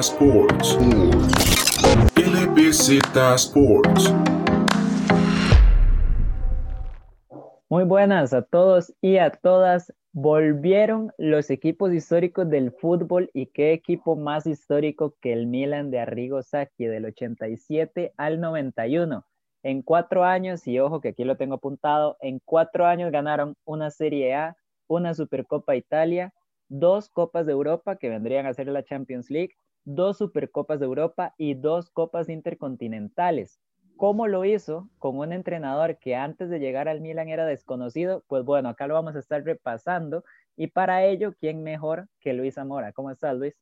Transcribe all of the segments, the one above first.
Sports. Sports. Muy buenas a todos y a todas. Volvieron los equipos históricos del fútbol y qué equipo más histórico que el Milan de Arrigo Sacchi del 87 al 91. En cuatro años, y ojo que aquí lo tengo apuntado, en cuatro años ganaron una Serie A, una Supercopa Italia, dos Copas de Europa que vendrían a ser la Champions League, dos Supercopas de Europa y dos Copas Intercontinentales. ¿Cómo lo hizo con un entrenador que antes de llegar al Milan era desconocido? Pues bueno, acá lo vamos a estar repasando y para ello, ¿quién mejor que Luis Zamora? ¿Cómo estás, Luis?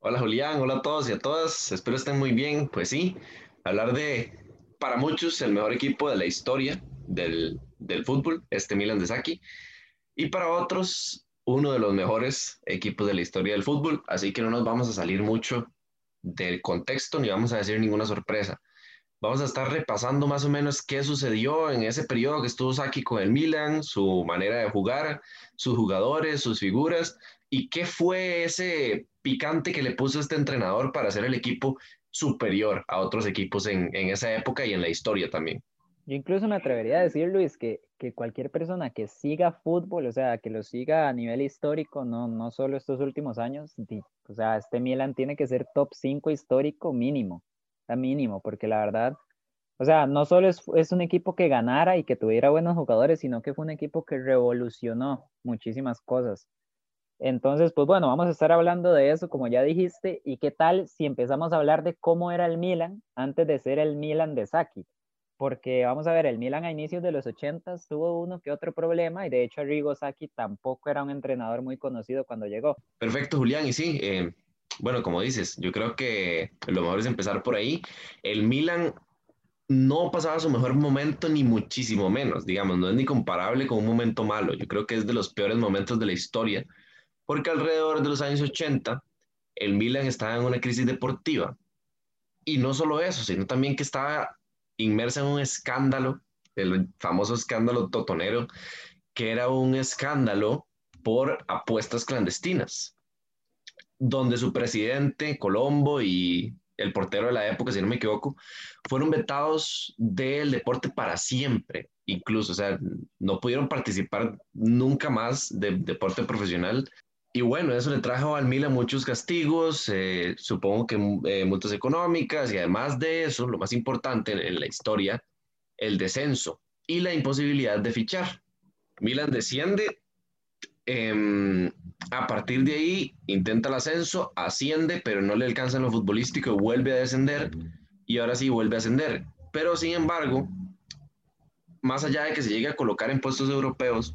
Hola Julián, hola a todos y a todas, espero estén muy bien. Pues sí, hablar de, para muchos, el mejor equipo de la historia del, del fútbol, este Milan de Saki, y para otros, uno de los mejores equipos de la historia del fútbol, así que no nos vamos a salir mucho del contexto ni vamos a decir ninguna sorpresa. Vamos a estar repasando más o menos qué sucedió en ese periodo que estuvo Saki con el Milan, su manera de jugar, sus jugadores, sus figuras y qué fue ese picante que le puso este entrenador para hacer el equipo superior a otros equipos en, en esa época y en la historia también. Yo incluso me atrevería a decir, Luis, que, que cualquier persona que siga fútbol, o sea, que lo siga a nivel histórico, no, no solo estos últimos años, o sea, este Milan tiene que ser top 5 histórico mínimo mínimo, porque la verdad, o sea, no solo es, es, un equipo que ganara y que tuviera buenos jugadores, sino que fue un equipo que revolucionó muchísimas cosas. Entonces, pues bueno, vamos a estar hablando de eso, como ya dijiste, y qué tal si empezamos a hablar de cómo era el Milan antes de ser el Milan de Saki. Porque vamos a ver, el Milan a inicios de los 80 tuvo uno que otro problema y de hecho Rigo Saki tampoco era un entrenador muy conocido cuando llegó. Perfecto, Julián, y sí, eh, bueno, como dices, yo creo que lo mejor es empezar por ahí. El Milan no pasaba su mejor momento, ni muchísimo menos, digamos, no es ni comparable con un momento malo. Yo creo que es de los peores momentos de la historia, porque alrededor de los años 80, el Milan estaba en una crisis deportiva. Y no solo eso, sino también que estaba inmersa en un escándalo, el famoso escándalo totonero, que era un escándalo por apuestas clandestinas donde su presidente, Colombo, y el portero de la época, si no me equivoco, fueron vetados del deporte para siempre, incluso, o sea, no pudieron participar nunca más del deporte profesional. Y bueno, eso le trajo al Milan muchos castigos, eh, supongo que eh, multas económicas y además de eso, lo más importante en la historia, el descenso y la imposibilidad de fichar. Milan desciende Em, a partir de ahí intenta el ascenso, asciende, pero no le alcanza en lo futbolístico, vuelve a descender y ahora sí vuelve a ascender. Pero sin embargo, más allá de que se llegue a colocar en puestos europeos,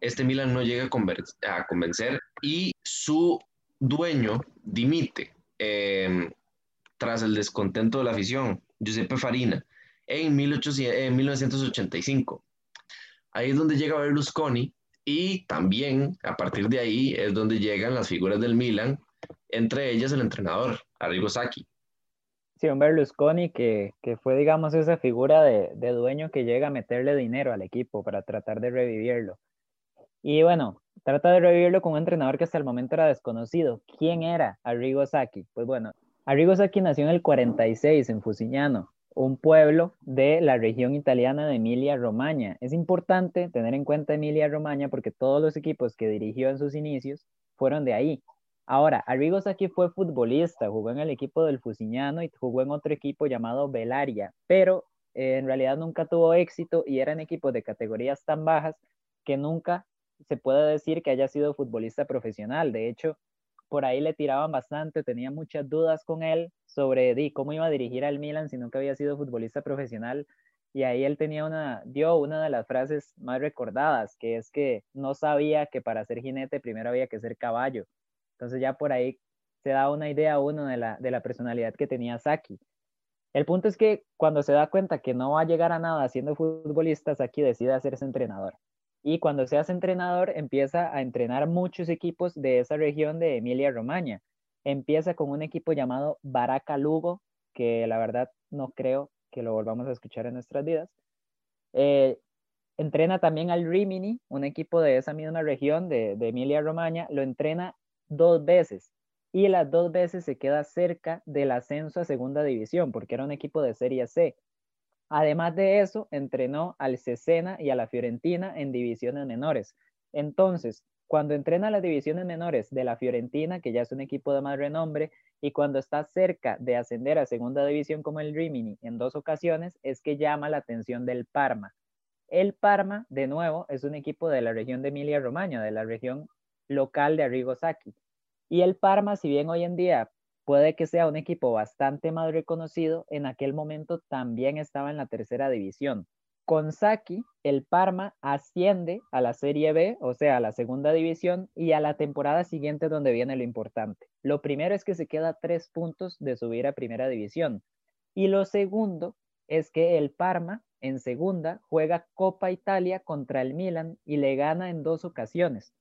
este Milan no llega a, convencer y su dueño dimite em, tras el descontento de la afición, Giuseppe Farina, en, 1800, en 1985. Ahí es donde llega Berlusconi y también a partir de ahí es donde llegan las figuras del Milan, entre ellas el entrenador, Arrigo Sacchi. Sí, un Berlusconi que, que fue, digamos, esa figura de, de, dueño que llega a meterle dinero al equipo para tratar de revivirlo. Y bueno, trata de revivirlo con un entrenador que hasta el momento era desconocido. ¿Quién era Arrigo Sacchi? Pues bueno, Arrigo Sacchi nació en el 46 en Fusignano, un pueblo de la región italiana de Emilia-Romagna. Es importante tener en cuenta Emilia-Romagna porque todos los equipos que dirigió en sus inicios fueron de ahí. Ahora, Arrigo Sacchi fue futbolista, jugó en el equipo del Fusignano y jugó en otro equipo llamado Belaria, pero eh, en realidad nunca tuvo éxito y eran equipos de categorías tan bajas que nunca se puede decir que haya sido futbolista profesional. De hecho, por ahí le tiraban bastante, tenía muchas dudas con él sobre di, cómo iba a dirigir al Milan si nunca había sido futbolista profesional. Y ahí él tenía una, dio una de las frases más recordadas, que es que no sabía que para ser jinete primero había que ser caballo. Entonces ya por ahí se da una idea uno de la, de la personalidad que tenía Saki. El punto es que cuando se da cuenta que no va a llegar a nada siendo futbolista, Saki decide hacerse entrenador y cuando seas entrenador empieza a entrenar muchos equipos de esa región de Emilia-Romagna. Empieza con un equipo llamado Baraca Lugo, que la verdad no creo que lo volvamos a escuchar en nuestras vidas. Eh, entrena también al Rimini, un equipo de esa misma región de, de Emilia Romagna, lo entrena dos veces y las dos veces se queda cerca del ascenso a segunda división porque era un equipo de Serie C. Además de eso, entrenó al Cesena y a la Fiorentina en divisiones menores. Entonces, cuando entrena las divisiones menores de la Fiorentina, que ya es un equipo de más renombre, y cuando está cerca de ascender a segunda división como el Rimini en dos ocasiones, es que llama la atención del Parma. El Parma, de nuevo, es un equipo de la región de Emilia-Romagna, de la región local de Arrigo Sacchi. Y el Parma, si bien hoy en día puede que sea un equipo bastante más reconocido, en aquel momento también estaba en la tercera división. Con Saki, el Parma asciende a la Serie B, o sea, a la segunda división, y a la temporada siguiente donde viene lo importante. Lo primero es que se queda tres puntos de subir a primera división. Y lo segundo es que el Parma en segunda juega Copa Italia contra el Milan y le gana en dos ocasiones.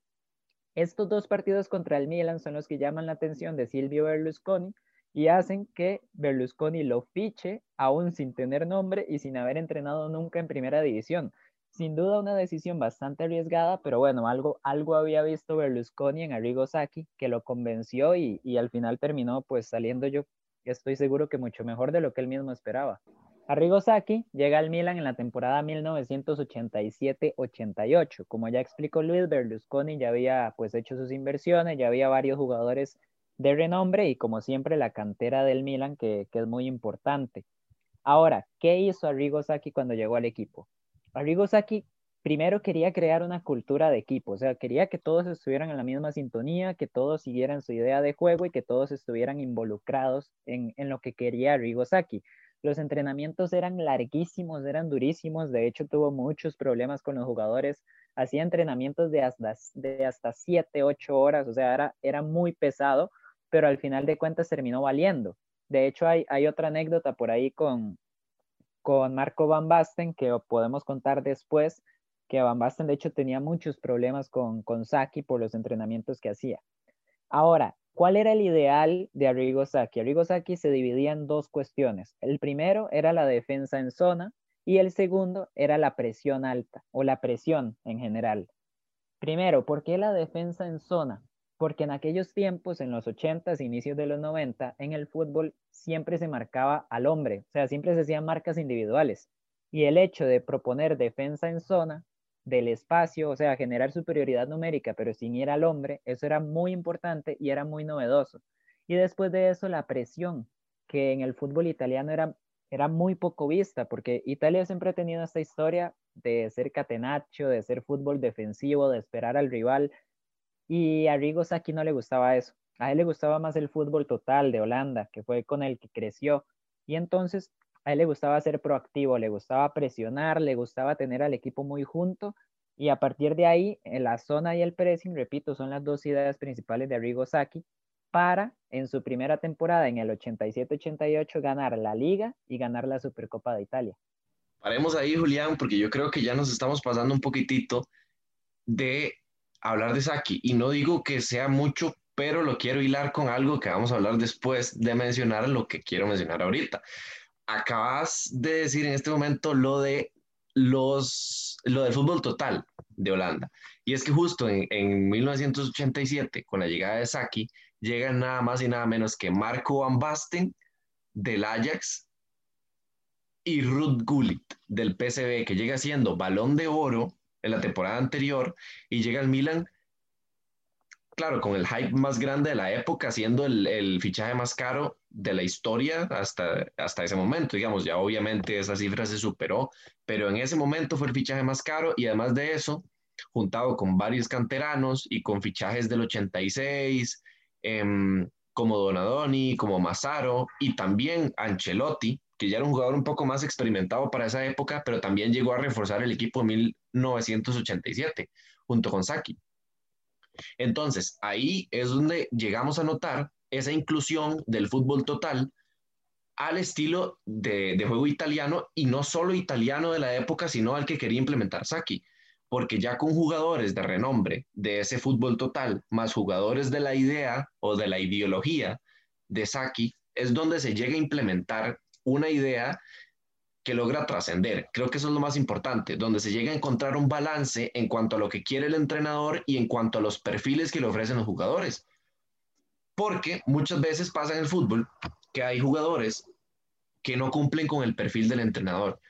Estos dos partidos contra el Milan son los que llaman la atención de Silvio Berlusconi y hacen que Berlusconi lo fiche aún sin tener nombre y sin haber entrenado nunca en primera división. Sin duda una decisión bastante arriesgada, pero bueno, algo, algo había visto Berlusconi en Arrigo Sacchi que lo convenció y, y al final terminó pues saliendo yo estoy seguro que mucho mejor de lo que él mismo esperaba. Arrigo Sacchi llega al Milan en la temporada 1987-88. Como ya explicó Luis, Berlusconi ya había pues hecho sus inversiones, ya había varios jugadores de renombre y como siempre la cantera del Milan que, es muy importante. Ahora, ¿qué hizo Arrigo Sacchi cuando llegó al equipo? Arrigo Sacchi primero quería crear una cultura de equipo, o sea, quería que todos estuvieran en la misma sintonía, que todos siguieran su idea de juego y que todos estuvieran involucrados en, en lo que quería Arrigo Sacchi. Los entrenamientos eran larguísimos, eran durísimos, de hecho tuvo muchos problemas con los jugadores, hacía entrenamientos de hasta, de hasta 7, 8 horas, o sea, era, era muy pesado, pero al final de cuentas terminó valiendo. De hecho, hay, hay otra anécdota por ahí con, con Marco Van Basten que podemos contar después, que Van Basten de hecho tenía muchos problemas con, con Saki por los entrenamientos que hacía. Ahora, ¿Cuál era el ideal de Arrigo Sacchi? Arrigo Sacchi se dividía en dos cuestiones. El primero era la defensa en zona y el segundo era la presión alta o la presión en general. Primero, ¿por qué la defensa en zona? Porque en aquellos tiempos, en los 80 inicios de los 90, en el fútbol siempre se marcaba al hombre, o sea, siempre se hacían marcas individuales. Y el hecho de proponer defensa en zona del espacio, o sea, generar superioridad numérica, pero sin ir al hombre, eso era muy importante y era muy novedoso. Y después de eso, la presión, que en el fútbol italiano era, era muy poco vista, porque Italia siempre ha tenido esta historia de ser catenaccio, de ser fútbol defensivo, de esperar al rival, y a Rigos aquí no le gustaba eso. A él le gustaba más el fútbol total de Holanda, que fue con el que creció. Y entonces a él le gustaba ser proactivo, le gustaba presionar, le gustaba tener al equipo muy junto y a partir de ahí, la zona y el pressing, repito, son las dos ideas principales de Arrigo Sacchi para en su primera temporada en el 87-88 ganar la liga y ganar la Supercopa de Italia. Paremos ahí, Julián, porque yo creo que ya nos estamos pasando un poquitito de hablar de Saki. Y no digo que sea mucho, pero lo quiero hilar con algo que vamos a hablar después de mencionar lo que quiero mencionar ahorita acabas de decir en este momento lo de los, lo del fútbol total de Holanda. Y es que justo en, en 1987, con la llegada de Saki, llegan nada más y nada menos que Marco Van Basten del Ajax y Ruth Gullit del PSV, que llega siendo balón de oro en la temporada anterior y llega al Milan claro, con el hype más grande de la época, siendo el, el, fichaje más caro de la historia hasta, hasta ese momento, digamos, ya obviamente esa cifra se superó, pero en ese momento fue el fichaje más caro y además de eso, juntado con varios canteranos y con fichajes del 86, eh, como Donadoni, como Massaro y también Ancelotti, que ya era un jugador un poco más experimentado para esa época, pero también llegó a reforzar el equipo en 1987 junto con Saki. Entonces, ahí es donde llegamos a notar esa inclusión del fútbol total al estilo de, juego italiano y no solo italiano de la época, sino al que quería implementar Saki. Porque ya con jugadores de renombre de ese fútbol total, más jugadores de la idea o de la ideología de Saki, es donde se llega a implementar una idea que logra trascender. Creo que eso es lo más importante, donde se llega a encontrar un balance en cuanto a lo que quiere el entrenador y en cuanto a los perfiles que le ofrecen los jugadores. Porque muchas veces pasa en el fútbol que hay jugadores que no cumplen con el perfil del entrenador.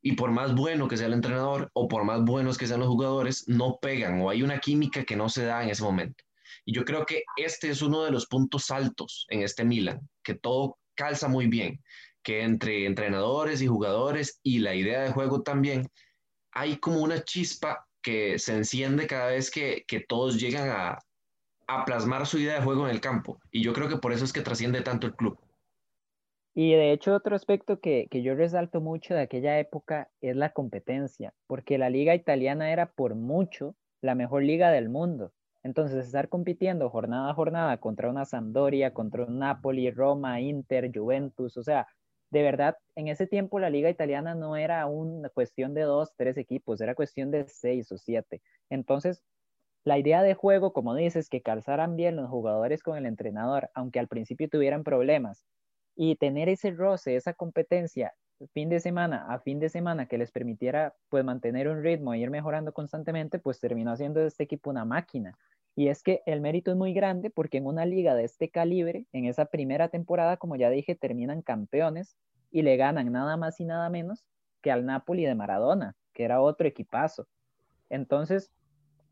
Y por más bueno que sea el entrenador o por más buenos que sean los jugadores, no pegan o hay una química que no se da en ese momento. Y yo creo que este es uno de los puntos altos en este Milan, que todo calza muy bien que entre entrenadores y jugadores y la idea de juego también, hay como una chispa que se enciende cada vez que, que todos llegan a, a plasmar su idea de juego en el campo. Y yo creo que por eso es que trasciende tanto el club. Y de hecho otro aspecto que, que, yo resalto mucho de aquella época es la competencia, porque la liga italiana era por mucho la mejor liga del mundo. Entonces estar compitiendo jornada a jornada contra una Sampdoria, contra un Napoli, Roma, Inter, Juventus, o sea, de verdad, en ese tiempo la liga italiana no era una cuestión de dos, tres equipos, era cuestión de seis o siete. Entonces, la idea de juego, como dices, que calzaran bien los jugadores con el entrenador, aunque al principio tuvieran problemas, y tener ese roce, esa competencia fin de semana a fin de semana que les permitiera pues mantener un ritmo e ir mejorando constantemente, pues terminó haciendo de este equipo una máquina. Y es que el mérito es muy grande porque en una liga de este calibre, en esa primera temporada, como ya dije, terminan campeones y le ganan nada más y nada menos que al Napoli de Maradona, que era otro equipazo. Entonces,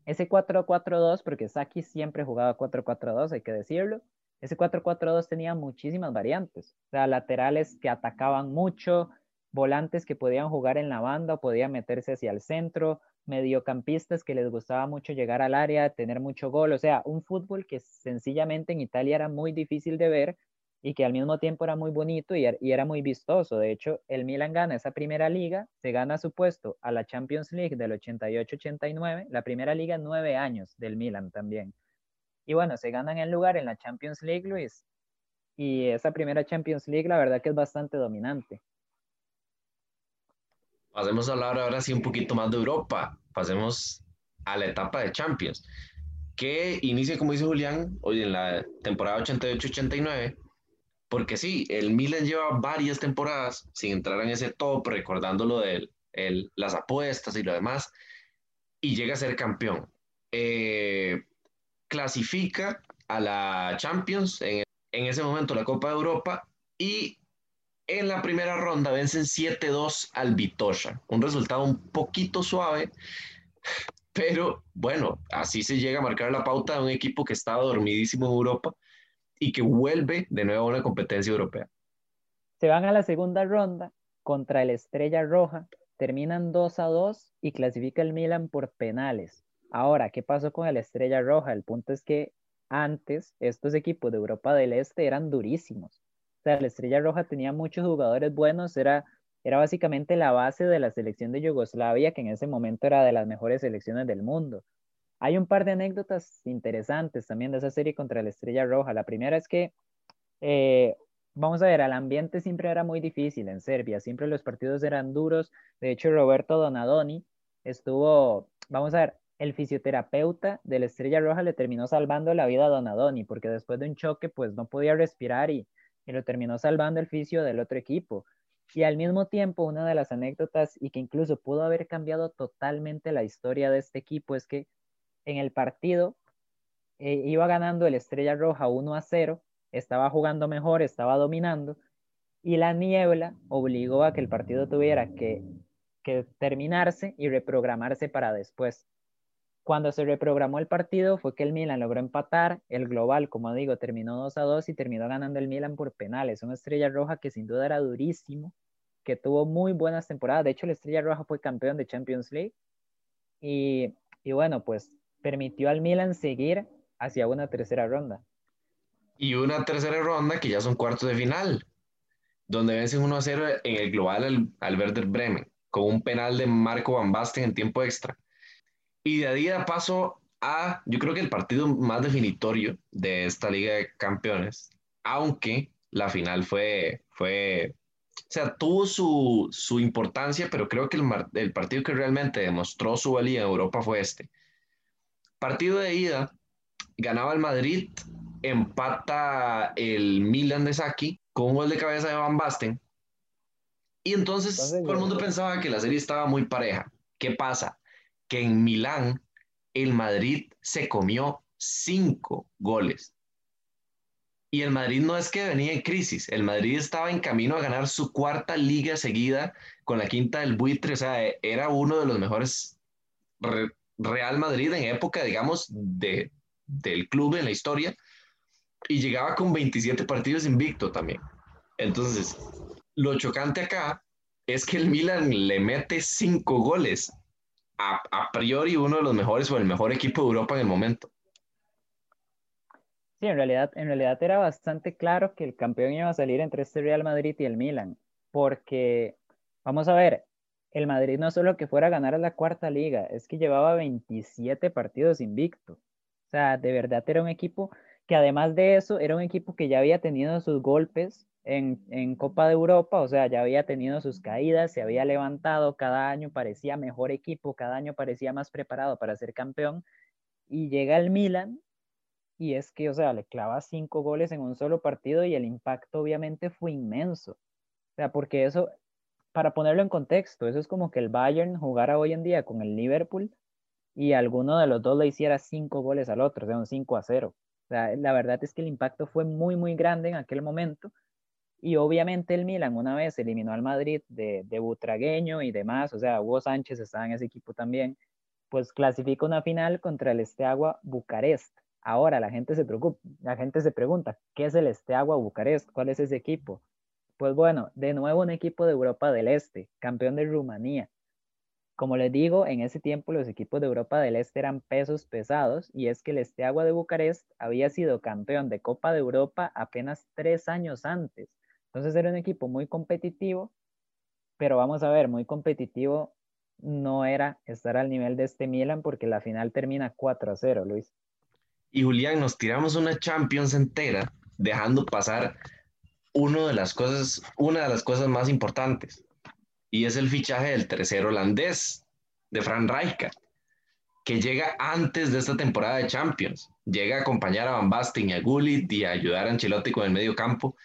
ese 4-4-2, porque Saki siempre jugaba 4-4-2, hay que decirlo, ese 4-4-2 tenía muchísimas variantes. Laterales que atacaban mucho, volantes que podían jugar en la banda o podían meterse hacia el centro, mediocampistas que les gustaba mucho llegar al área, tener mucho gol, o sea, un fútbol que sencillamente en Italia era muy difícil de ver y que al mismo tiempo era muy bonito y, er, era muy vistoso. De hecho, el Milan gana esa primera liga, se gana su puesto a la Champions League del 88-89, la primera liga nueve años del Milan también. Y bueno, se ganan el lugar en la Champions League, Luis. Y esa primera Champions League, la verdad que es bastante dominante. Pasemos a hablar ahora sí un poquito más de Europa. Pasemos a la etapa de Champions, que inicia, como dice Julián, hoy en la temporada 88-89, porque sí, el Milan lleva varias temporadas sin entrar en ese top, recordando lo de el, las apuestas y lo demás, y llega a ser campeón. Eh, clasifica a la Champions, en, en ese momento la Copa de Europa, y en la primera ronda vencen 7-2 al Vitoria, un resultado un poquito suave, pero bueno, así se llega a marcar la pauta de un equipo que estaba dormidísimo en Europa y que vuelve de nuevo a una competencia europea. Se van a la segunda ronda contra el Estrella Roja, terminan 2 a 2 y clasifica el Milan por penales. Ahora, ¿qué pasó con el Estrella Roja? El punto es que antes estos equipos de Europa del Este eran durísimos la Estrella Roja tenía muchos jugadores buenos, era, era básicamente la base de la selección de Yugoslavia, que en ese momento era de las mejores selecciones del mundo. Hay un par de anécdotas interesantes también de esa serie contra la Estrella Roja. La primera es que, eh, vamos a ver, el ambiente siempre era muy difícil en Serbia, siempre los partidos eran duros. De hecho, Roberto Donadoni estuvo, vamos a ver, el fisioterapeuta de la Estrella Roja le terminó salvando la vida a Donadoni, porque después de un choque, pues no podía respirar y y lo terminó salvando el fisio del otro equipo. Y al mismo tiempo, una de las anécdotas y que incluso pudo haber cambiado totalmente la historia de este equipo es que en el partido eh, iba ganando el Estrella Roja 1 a 0, estaba jugando mejor, estaba dominando, y la niebla obligó a que el partido tuviera que, que terminarse y reprogramarse para después. Cuando se reprogramó el partido fue que el Milan logró empatar, el global, como digo, terminó 2 a 2 y terminó ganando el Milan por penales. Una estrella roja que sin duda era durísimo, que tuvo muy buenas temporadas. De hecho, la estrella roja fue campeón de Champions League. Y, y bueno, pues permitió al Milan seguir hacia una tercera ronda. Y una tercera ronda que ya son cuartos de final, donde vencen 1 a 0 en el global al, al Werder Bremen, con un penal de Marco Van Basten en tiempo extra. Y de ahí da paso a, yo creo que el partido más definitorio de esta Liga de Campeones, aunque la final fue, fue o sea, tuvo su, su importancia, pero creo que el, el, partido que realmente demostró su valía en Europa fue este. Partido de ida, ganaba el Madrid, empata el Milan de Saki con un gol de cabeza de Van Basten. Y entonces, todo el mundo pensaba que la serie estaba muy pareja. ¿Qué pasa? Que en Milán el Madrid se comió cinco goles. Y el Madrid no es que venía en crisis, el Madrid estaba en camino a ganar su cuarta liga seguida con la quinta del buitre, o sea, era uno de los mejores Re- Real Madrid en época, digamos, de, del club en la historia, y llegaba con 27 partidos invicto también. Entonces, lo chocante acá es que el Milan le mete cinco goles, a, a priori uno de los mejores o el mejor equipo de Europa en el momento. Sí, en realidad, en realidad era bastante claro que el campeón iba a salir entre este Real Madrid y el Milan, porque, vamos a ver, el Madrid no solo que fuera a ganar la cuarta liga, es que llevaba 27 partidos invicto. O sea, de verdad era un equipo que además de eso, era un equipo que ya había tenido sus golpes en, Copa de Europa, o sea, ya había tenido sus caídas, se había levantado, cada año parecía mejor equipo, cada año parecía más preparado para ser campeón, y llega el Milan y es que, o sea, le clava cinco goles en un solo partido y el impacto obviamente fue inmenso. O sea, porque eso, para ponerlo en contexto, eso es como que el Bayern jugara hoy en día con el Liverpool y alguno de los dos le hiciera cinco goles al otro, o sea, un 5 a 0. O sea, la verdad es que el impacto fue muy, muy grande en aquel momento. Y obviamente el Milan una vez eliminó al Madrid de, de Butragueño y demás, o sea, Hugo Sánchez estaba en ese equipo también, pues clasifica una final contra el Steaua Bucarest. Ahora la gente se preocupa, la gente se pregunta, ¿qué es el Steaua Bucarest? ¿Cuál es ese equipo? Pues bueno, de nuevo un equipo de Europa del Este, campeón de Rumanía. Como les digo, en ese tiempo los equipos de Europa del Este eran pesos pesados y es que el Steaua de Bucarest había sido campeón de Copa de Europa apenas tres años antes. Entonces era un equipo muy competitivo, pero vamos a ver, muy competitivo no era estar al nivel de este Milan porque la final termina 4 a 0, Luis. Y Julián, nos tiramos una Champions entera dejando pasar uno de las cosas, una de las cosas más importantes. Y es el fichaje del tercer holandés, de Fran Rijkaard, que llega antes de esta temporada de Champions. Llega a acompañar a Van Basten y a Gullit y a ayudar a Ancelotti con el medio campo.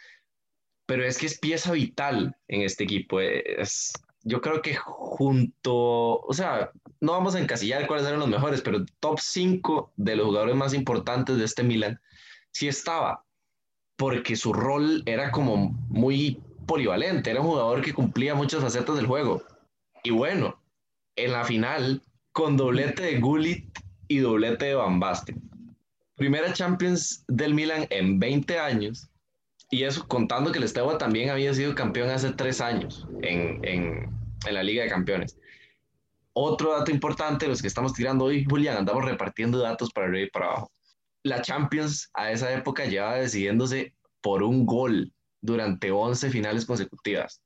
Pero es que es pieza vital en este equipo. Es, yo creo que junto, o sea, no vamos a encasillar cuáles eran los mejores, pero top 5 de los jugadores más importantes de este Milan sí estaba, porque su rol era como muy polivalente, era un jugador que cumplía muchas facetas del juego. Y bueno, en la final, con doblete de Gullit y doblete de Van Basten. Primera Champions del Milan en 20 años, y eso contando que el Steaua también había sido campeón hace tres años en, en, en la Liga de Campeones. Otro dato importante, los que estamos tirando hoy, Julián, andamos repartiendo datos para arriba y para abajo. La Champions a esa época llevaba decidiéndose por un gol durante 11 finales consecutivas.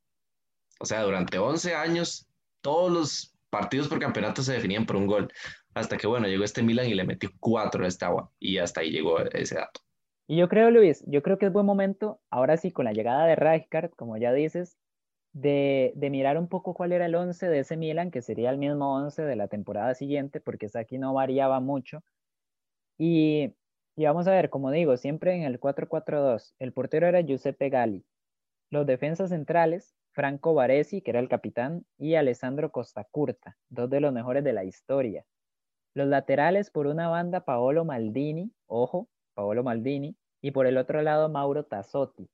O sea, durante 11 años, todos los partidos por campeonato se definían por un gol. Hasta que, bueno, llegó este Milan y le metió cuatro a esta agua. Y hasta ahí llegó ese dato. Y yo creo, Luis, yo creo que es buen momento, ahora sí, con la llegada de Rijkaard, como ya dices, de, de, mirar un poco cuál era el 11 de ese Milan, que sería el mismo 11 de la temporada siguiente, porque aquí no variaba mucho. Y, y vamos a ver, como digo, siempre en el 4-4-2, el portero era Giuseppe Gali. Los defensas centrales, Franco Baresi, que era el capitán, y Alessandro Costacurta, dos de los mejores de la historia. Los laterales, por una banda, Paolo Maldini, ojo, Paolo Maldini, y por el otro lado, Mauro Tassotti.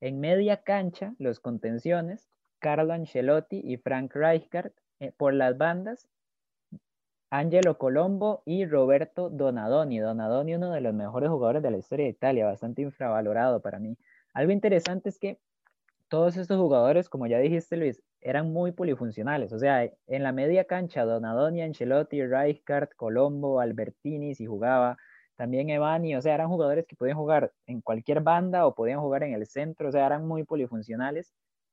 En media cancha, los contenciones, Carlo Ancelotti y Frank Rijkaard. Eh, por las bandas, Angelo Colombo y Roberto Donadoni. Donadoni, uno de los mejores jugadores de la historia de Italia, bastante infravalorado para mí. Algo interesante es que todos estos jugadores, como ya dijiste Luis, eran muy polifuncionales. O sea, en la media cancha, Donadoni, Ancelotti, Rijkaard, Colombo, Albertini, si jugaba, también Evani, o sea, eran jugadores que podían jugar en cualquier banda o podían jugar en el centro, o sea, eran muy polifuncionales.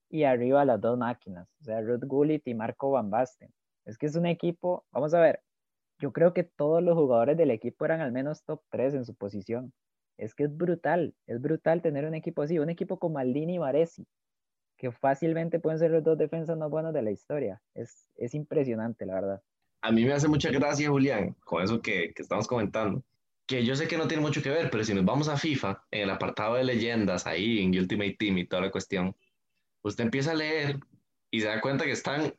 Y arriba las dos máquinas, o sea, Ruth Gullit y Marco Van Basten. Es que es un equipo, vamos a ver, yo creo que todos los jugadores del equipo eran al menos top 3 en su posición. Es que es brutal, es brutal tener un equipo así, un equipo como Maldini y Varesi, que fácilmente pueden ser los dos defensas más buenos de la historia. Es, es impresionante, la verdad. A mí me hace mucha gracia, Julián, con eso que, que estamos comentando que yo sé que no tiene mucho que ver, pero si nos vamos a FIFA, en el apartado de leyendas, ahí en Ultimate Team y toda la cuestión, usted empieza a leer y se da cuenta que están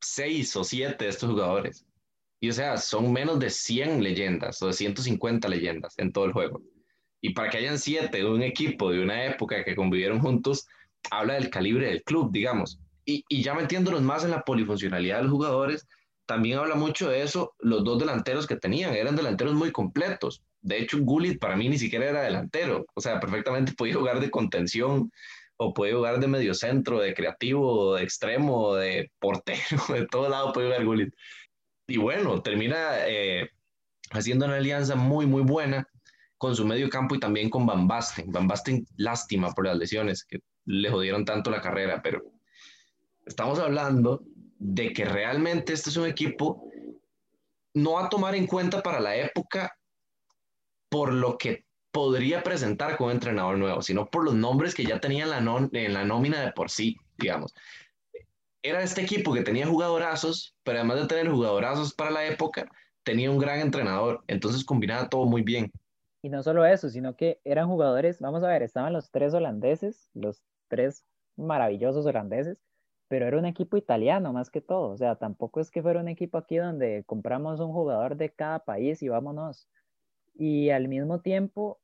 seis o siete de estos jugadores. Y o sea, son menos de 100 leyendas o de 150 leyendas en todo el juego. Y para que hayan siete de un equipo de una época que convivieron juntos, habla del calibre del club, digamos. Y, y ya metiéndonos más en la polifuncionalidad de los jugadores, también habla mucho de eso los dos delanteros que tenían. Eran delanteros muy completos. De hecho, Gullit para mí ni siquiera era delantero. O sea, perfectamente podía jugar de contención o puede jugar de medio centro, de creativo, de extremo, de portero, de todo lado puede jugar Gullit. Y bueno, termina eh, haciendo una alianza muy, muy buena con su medio campo y también con Van Basten. Van Basten, lástima por las lesiones que le jodieron tanto la carrera, pero estamos hablando de que realmente este es un equipo no a tomar en cuenta para la época por lo que podría presentar como entrenador nuevo, sino por los nombres que ya tenía en la, en la nómina de por sí, digamos. Era este equipo que tenía jugadorazos, pero además de tener jugadorazos para la época, tenía un gran entrenador, entonces combinaba todo muy bien. Y no solo eso, sino que eran jugadores, vamos a ver, estaban los tres holandeses, los tres maravillosos holandeses, pero era un equipo italiano más que todo, o sea, tampoco es que fuera un equipo aquí donde compramos un jugador de cada país y vámonos. Y al mismo tiempo,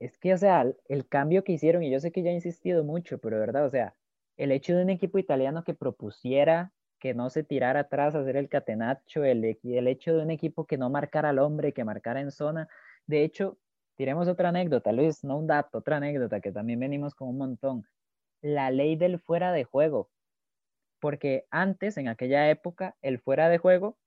es que, o sea, el cambio que hicieron, y yo sé que ya he insistido mucho, pero verdad, o sea, el hecho de un equipo italiano que propusiera que no se tirara atrás a hacer el catenaccio, el, el hecho de un equipo que no marcara al hombre, que marcara en zona. De hecho, tiremos otra anécdota, Luis, no un dato, otra anécdota que también venimos con un montón. La ley del fuera de juego. Porque antes, en aquella época, el fuera de juego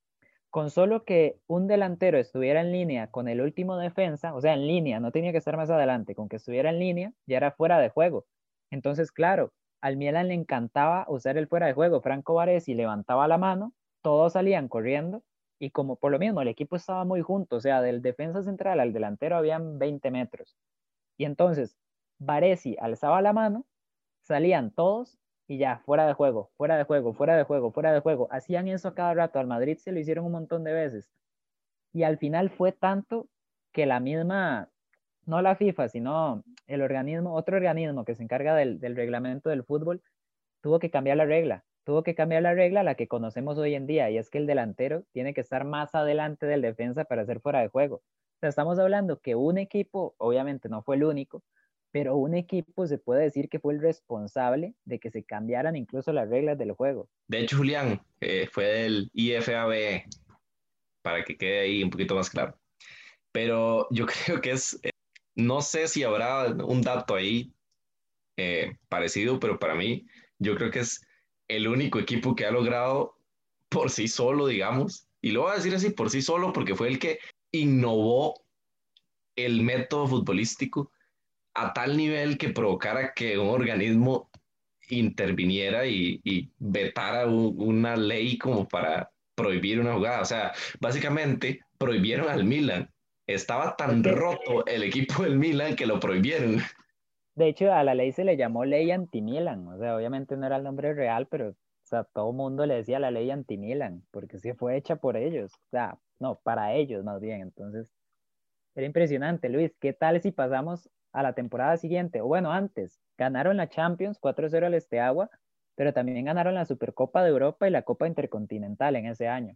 con solo que un delantero estuviera en línea con el último defensa, o sea, en línea, no tenía que estar más adelante, con que estuviera en línea, ya era fuera de juego. Entonces, claro, al Milan le encantaba usar el fuera de juego. Franco Varesi levantaba la mano, todos salían corriendo y como por lo mismo el equipo estaba muy junto, o sea, del defensa central al delantero habían 20 metros. Y entonces, Varesi alzaba la mano, salían todos y ya, fuera de juego, fuera de juego, fuera de juego, fuera de juego. Hacían eso cada rato. Al Madrid se lo hicieron un montón de veces. Y al final fue tanto que la misma, no la FIFA, sino el organismo, otro organismo que se encarga del, reglamento del fútbol, tuvo que cambiar la regla. Tuvo que cambiar la regla, la que conocemos hoy en día, y es que el delantero tiene que estar más adelante del defensa para hacer fuera de juego. O sea, estamos hablando que un equipo, obviamente no fue el único, pero un equipo se puede decir que fue el responsable de que se cambiaran incluso las reglas del juego. De hecho, Julián, eh, fue del IFAB, para que quede ahí un poquito más claro. Pero yo creo que es, eh, no sé si habrá un dato ahí eh, parecido, pero para mí yo creo que es el único equipo que ha logrado por sí solo, digamos, y lo voy a decir así, por sí solo, porque fue el que innovó el método futbolístico a tal nivel que provocara que un organismo interviniera y, vetara una ley como para prohibir una jugada. O sea, básicamente prohibieron al Milan. Estaba tan roto el equipo del Milan que lo prohibieron. De hecho, a la ley se le llamó ley anti-Milan. O sea, obviamente no era el nombre real, pero o sea, todo mundo le decía la ley anti-Milan, porque sí fue hecha por ellos. O sea, no, para ellos más bien. Entonces, era impresionante, Luis. ¿Qué tal si pasamos a la temporada siguiente, o bueno, antes, ganaron la Champions 4-0 al Esteagua, pero también ganaron la Supercopa de Europa y la Copa Intercontinental en ese año.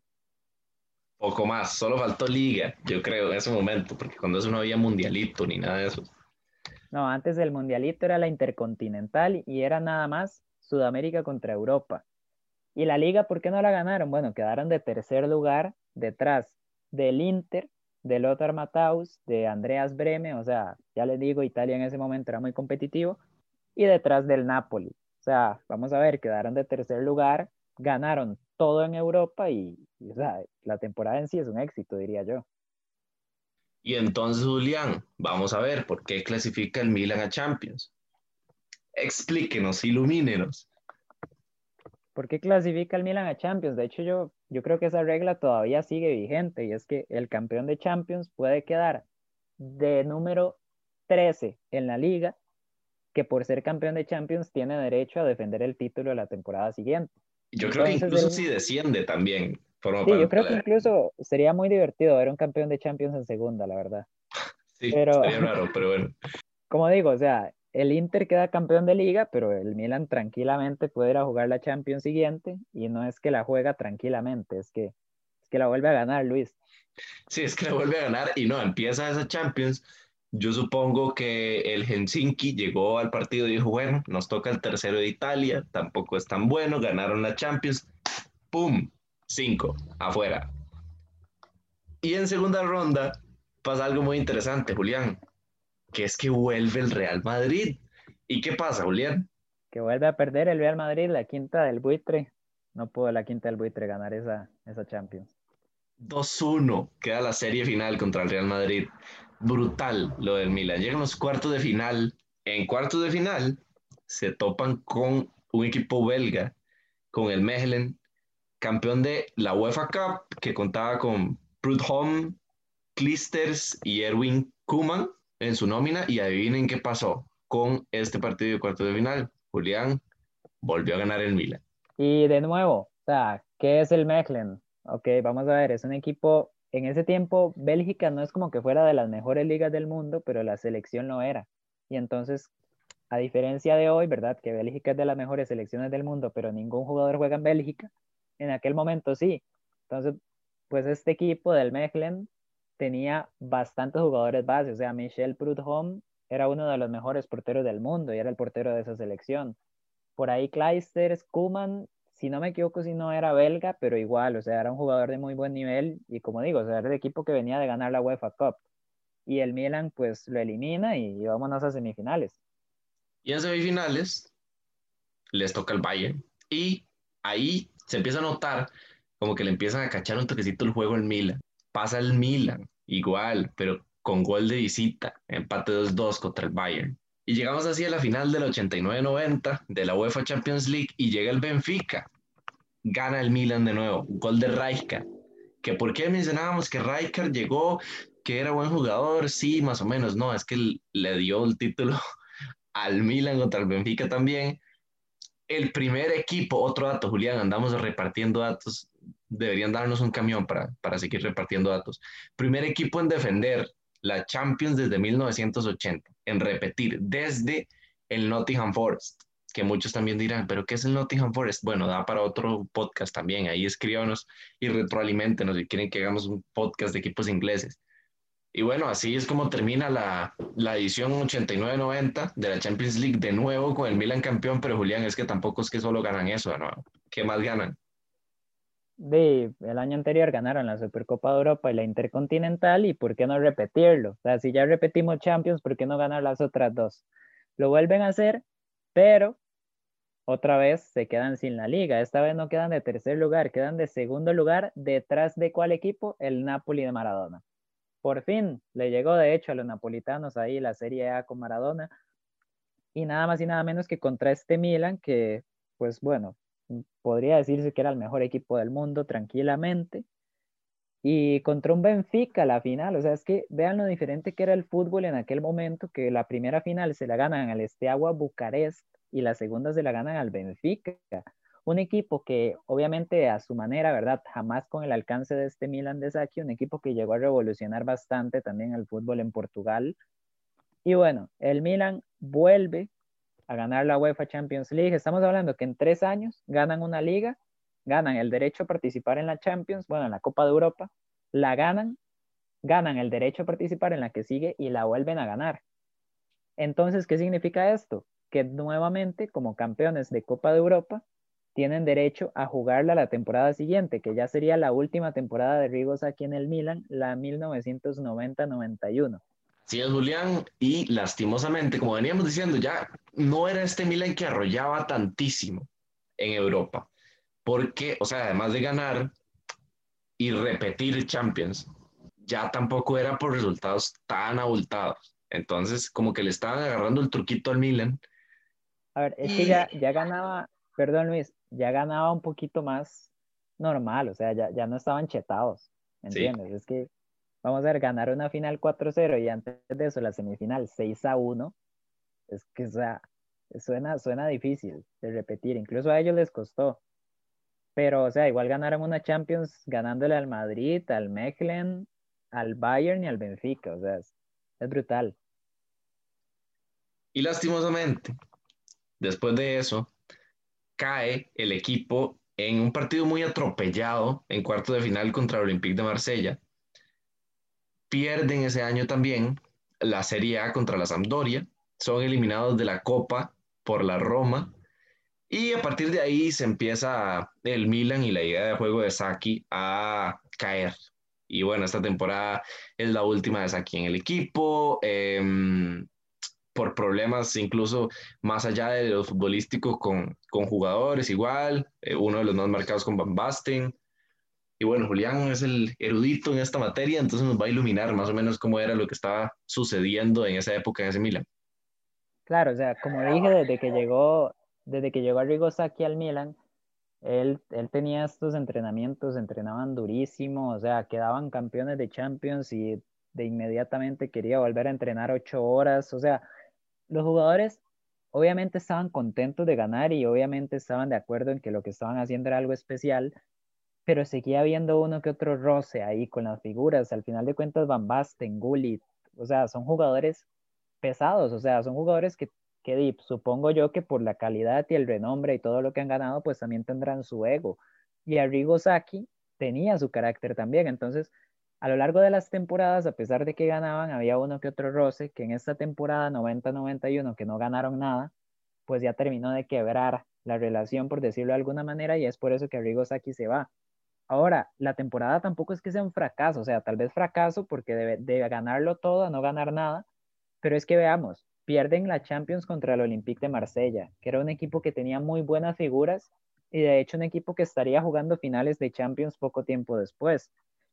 Poco más, solo faltó Liga, yo creo, en ese momento, porque cuando eso no había Mundialito ni nada de eso. No, antes del Mundialito era la Intercontinental y era nada más Sudamérica contra Europa. Y la Liga, ¿por qué no la ganaron? Bueno, quedaron de tercer lugar detrás del Inter de Lothar Matthaus, de Andreas Breme, o sea, ya les digo, Italia en ese momento era muy competitivo, y detrás del Napoli. O sea, vamos a ver, quedaron de tercer lugar, ganaron todo en Europa y, o sea, la temporada en sí es un éxito, diría yo. Y entonces, Julián, vamos a ver por qué clasifica el Milan a Champions. Explíquenos, ilumínenos. ¿Por qué clasifica el Milan a Champions? De hecho, yo, yo creo que esa regla todavía sigue vigente y es que el campeón de Champions puede quedar de número 13 en la liga, que por ser campeón de Champions tiene derecho a defender el título de la temporada siguiente. Yo creo que incluso si desciende también. sí, yo creo que incluso sería muy divertido ver un campeón de Champions en segunda, la verdad. sí, pero, sería raro, pero bueno. Como digo, o sea, el Inter queda campeón de liga, pero el Milan tranquilamente puede ir a jugar la Champions siguiente y no es que la juega tranquilamente, es que, es que la vuelve a ganar, Luis. Sí, es que la vuelve a ganar y no, empieza esa Champions. Yo supongo que el Helsinki llegó al partido y dijo, bueno, nos toca el tercero de Italia, tampoco es tan bueno, ganaron la Champions, ¡pum! Cinco, afuera. Y en segunda ronda pasa algo muy interesante, Julián que es que vuelve el Real Madrid. ¿Y qué pasa, Julián? Que vuelve a perder el Real Madrid, la quinta del buitre. No pudo la quinta del buitre ganar esa, esa Champions. 2-1 queda la serie final contra el Real Madrid. Brutal lo del Milan. Llegan los cuartos de final. En cuartos de final se topan con un equipo belga, con el Mechelen, campeón de la UEFA Cup, que contaba con Prudhomme, Clisters y Erwin Kuman en su nómina y adivinen qué pasó con este partido de cuarto de final. Julián volvió a ganar el Milan. Y de nuevo, o sea, ¿qué es el Mechelen? Ok, vamos a ver, es un equipo, en ese tiempo Bélgica no es como que fuera de las mejores ligas del mundo, pero la selección no era. Y entonces, a diferencia de hoy, ¿verdad? Que Bélgica es de las mejores selecciones del mundo, pero ningún jugador juega en Bélgica, en aquel momento sí. Entonces, pues este equipo del Mechelen tenía bastantes jugadores base, o sea, Michel Prudhomme era uno de los mejores porteros del mundo y era el portero de esa selección. Por ahí Kleisters, Kuman, si no me equivoco, si no era belga, pero igual, o sea, era un jugador de muy buen nivel y como digo, o sea, era el equipo que venía de ganar la UEFA Cup. Y el Milan pues lo elimina y, vámonos a semifinales. Y en semifinales les toca el Bayern y ahí se empieza a notar como que le empiezan a cachar un toquecito el juego el Milan pasa el Milan, igual, pero con gol de visita, empate 2-2 contra el Bayern. Y llegamos así a la final del 89-90 de la UEFA Champions League y llega el Benfica. Gana el Milan de nuevo, gol de Rijkaard. Que por qué mencionábamos que Rijkaard llegó, que era buen jugador, sí, más o menos, no, es que le dio el título al Milan contra el Benfica también. El primer equipo, otro dato, Julián, andamos repartiendo datos deberían darnos un camión para, para seguir repartiendo datos. Primer equipo en defender la Champions desde 1980, en repetir, desde el Nottingham Forest, que muchos también dirán, pero ¿qué es el Nottingham Forest? Bueno, da para otro podcast también, ahí escríbanos y retroalimentenos si quieren que hagamos un podcast de equipos ingleses. Y bueno, así es como termina la, la edición 89-90 de la Champions League de nuevo con el Milan campeón, pero Julián, es que tampoco es que solo ganan eso nuevo. ¿Qué más ganan? De el año anterior ganaron la Supercopa de Europa y la Intercontinental y por qué no repetirlo. O sea, si ya repetimos Champions, ¿por qué no ganar las otras dos? Lo vuelven a hacer, pero otra vez se quedan sin la liga. Esta vez no quedan de tercer lugar, quedan de segundo lugar detrás de cuál equipo? El Napoli de Maradona. Por fin le llegó de hecho a los napolitanos ahí la Serie A con Maradona y nada más y nada menos que contra este Milan que pues bueno, podría decirse que era el mejor equipo del mundo tranquilamente. Y contra un Benfica la final, o sea, es que vean lo diferente que era el fútbol en aquel momento, que la primera final se la ganan al Esteagua Bucarest y la segunda se la ganan al Benfica. Un equipo que obviamente a su manera, ¿verdad? Jamás con el alcance de este Milan de Sacchi, un equipo que llegó a revolucionar bastante también el fútbol en Portugal. Y bueno, el Milan vuelve a ganar la UEFA Champions League. Estamos hablando que en tres años ganan una liga, ganan el derecho a participar en la Champions, bueno, en la Copa de Europa, la ganan, ganan el derecho a participar en la que sigue y la vuelven a ganar. Entonces, ¿qué significa esto? Que nuevamente, como campeones de Copa de Europa, tienen derecho a jugarla la temporada siguiente, que ya sería la última temporada de Rigos aquí en el Milan, la 1990-91. Sí, es Julián, y lastimosamente, como veníamos diciendo, ya no era este Milan que arrollaba tantísimo en Europa, porque, o sea, además de ganar y repetir Champions, ya tampoco era por resultados tan abultados. Entonces, como que le estaban agarrando el truquito al Milan. A ver, es que ya, ya ganaba, perdón Luis, ya ganaba un poquito más normal, o sea, ya, ya no estaban chetados, ¿entiendes? Es que vamos a ver, ganar una final 4-0 y antes de eso la semifinal 6-1, es que o sea, suena, suena difícil de repetir, incluso a ellos les costó. Pero, o sea, igual ganaron una Champions ganándole al Madrid, al Mechelen, al Bayern y al Benfica, o sea, es, brutal. Y lastimosamente, después de eso, cae el equipo en un partido muy atropellado en cuarto de final contra el Olympique de Marsella. Pierden ese año también la Serie A contra la Sampdoria, son eliminados de la Copa por la Roma y a partir de ahí se empieza el Milan y la idea de juego de Saki a caer. Y bueno, esta temporada es la última de Saki en el equipo. Em, por problemas incluso más allá de lo futbolístico con, con jugadores igual, eh, uno de los más marcados con Van Basten. Y bueno, Julián es el erudito en esta materia, entonces nos va a iluminar más o menos cómo era lo que estaba sucediendo en esa época en ese Milan. Claro, o sea, como dije, desde que llegó, desde que llegó Arrigo Sacchi al Milan, él, él tenía estos entrenamientos, entrenaban durísimo, o sea, quedaban campeones de Champions y de inmediatamente quería volver a entrenar ocho horas, o sea, los jugadores obviamente estaban contentos de ganar y obviamente estaban de acuerdo en que lo que estaban haciendo era algo especial, pero seguía habiendo uno que otro roce ahí con las figuras. Al final de cuentas, Van Basten, Gullit, o sea, son jugadores pesados, o sea, son jugadores que, que supongo yo que por la calidad y el renombre y todo lo que han ganado, pues también tendrán su ego. Y Arrigo Saki tenía su carácter también, entonces a lo largo de las temporadas, a pesar de que ganaban, había uno que otro roce, que en esta temporada 90-91, que no ganaron nada, pues ya terminó de quebrar la relación, por decirlo de alguna manera, y es por eso que Arrigo Saki se va. Ahora, la temporada tampoco es que sea un fracaso, o sea, tal vez fracaso porque debe, de ganarlo todo a no ganar nada, pero es que veamos, pierden la Champions contra el Olympique de Marsella, que era un equipo que tenía muy buenas figuras y de hecho un equipo que estaría jugando finales de Champions poco tiempo después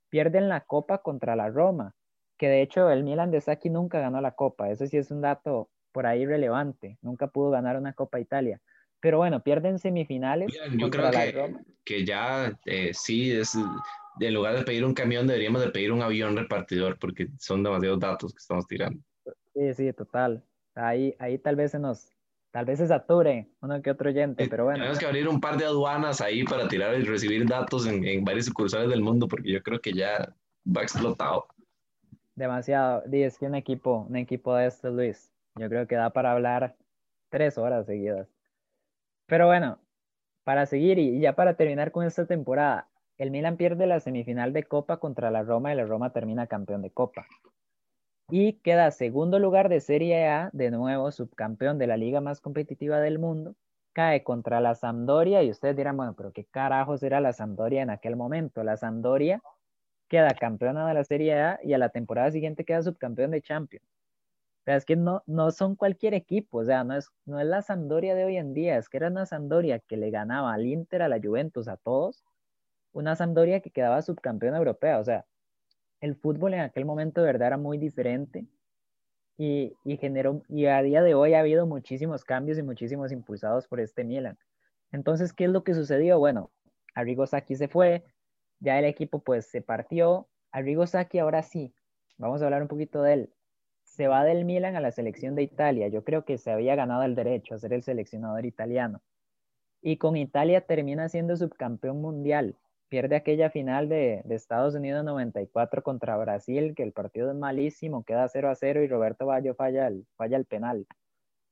pierden la Copa contra la Roma, que de hecho el Milan de Sacchi nunca ganó la Copa, eso sí es un dato por ahí relevante, nunca pudo ganar una Copa Italia. Pero bueno, pierden semifinales. yo creo que, que ya eh, sí, es, en lugar de pedir un camión deberíamos de pedir un avión repartidor porque son demasiados datos que estamos tirando. Sí, sí, total. Ahí, ahí tal vez se nos, Tal vez se sature uno que otro oyente, pero bueno. Tenemos que abrir un par de aduanas ahí para tirar y recibir datos en, en varias sucursales del mundo, porque yo creo que ya va explotado. Demasiado. Es que un equipo, un equipo de este, Luis, yo creo que da para hablar tres horas seguidas. Pero bueno, para seguir y ya para terminar con esta temporada, el Milan pierde la semifinal de Copa contra la Roma y la Roma termina campeón de Copa y queda segundo lugar de Serie A, de nuevo subcampeón de la liga más competitiva del mundo, cae contra la Sampdoria y ustedes dirán, bueno, pero qué carajos era la Sampdoria en aquel momento. La Sampdoria queda campeona de la Serie A y a la temporada siguiente queda subcampeón de Champions. O sea, es que no, no son cualquier equipo, o sea, no es, no es la Sampdoria de hoy en día, es que era una Sampdoria que le ganaba al Inter, a la Juventus, a todos, una Sampdoria que quedaba subcampeona europea, o sea, el fútbol en aquel momento de verdad era muy diferente y, y, generó, y a día de hoy ha habido muchísimos cambios y muchísimos impulsados por este Milan. Entonces, ¿qué es lo que sucedió? Bueno, Arrigo Sacchi se fue, ya el equipo pues se partió. Arrigo Sacchi ahora sí, vamos a hablar un poquito de él. Se va del Milan a la selección de Italia. Yo creo que se había ganado el derecho a ser el seleccionador italiano. Y con Italia termina siendo subcampeón mundial pierde aquella final de, Estados Unidos 94 contra Brasil, que el partido es malísimo, queda 0 a 0 y Roberto Baggio falla el, falla el penal.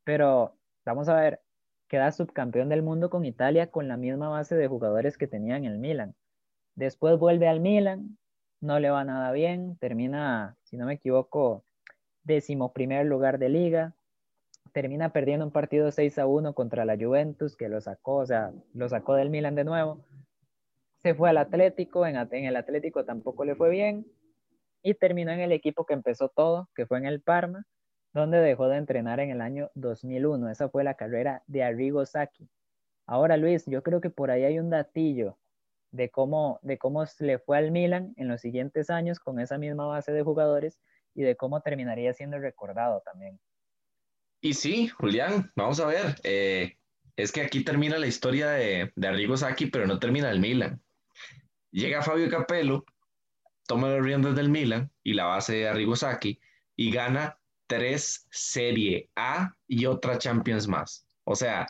Pero vamos a ver, queda subcampeón del mundo con Italia con la misma base de jugadores que tenía en el Milan. Después vuelve al Milan, no le va nada bien, termina, si no me equivoco, décimo primer lugar de liga, termina perdiendo un partido 6 a 1 contra la Juventus, que lo sacó, o sea, lo sacó del Milan de nuevo se fue al Atlético, en, el Atlético tampoco le fue bien y terminó en el equipo que empezó todo, que fue en el Parma, donde dejó de entrenar en el año 2001. Esa fue la carrera de Arrigo Sacchi. Ahora, Luis, yo creo que por ahí hay un datillo de cómo, de cómo le fue al Milan en los siguientes años con esa misma base de jugadores y de cómo terminaría siendo recordado también. Y sí, Julián, vamos a ver. Eh, es que aquí termina la historia de, de Arrigo Sacchi, pero no termina el Milan. Llega Fabio Capello, toma los riendas del Milan y la base de Arrigo Sacchi y gana tres Serie A y otra Champions más. O sea,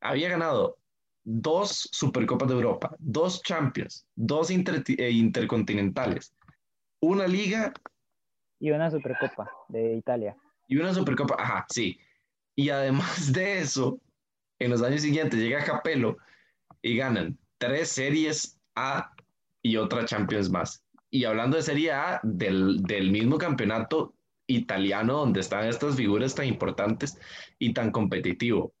había ganado dos Supercopas de Europa, dos Champions, dos eh, Intercontinentales, una Liga y una Supercopa de Italia. Y una Supercopa, ajá, sí. Y además de eso, en los años siguientes llega Capello y ganan tres series A y otra Champions más. Y hablando de Serie A, del, del mismo campeonato italiano donde están estas figuras tan importantes y tan competitivo.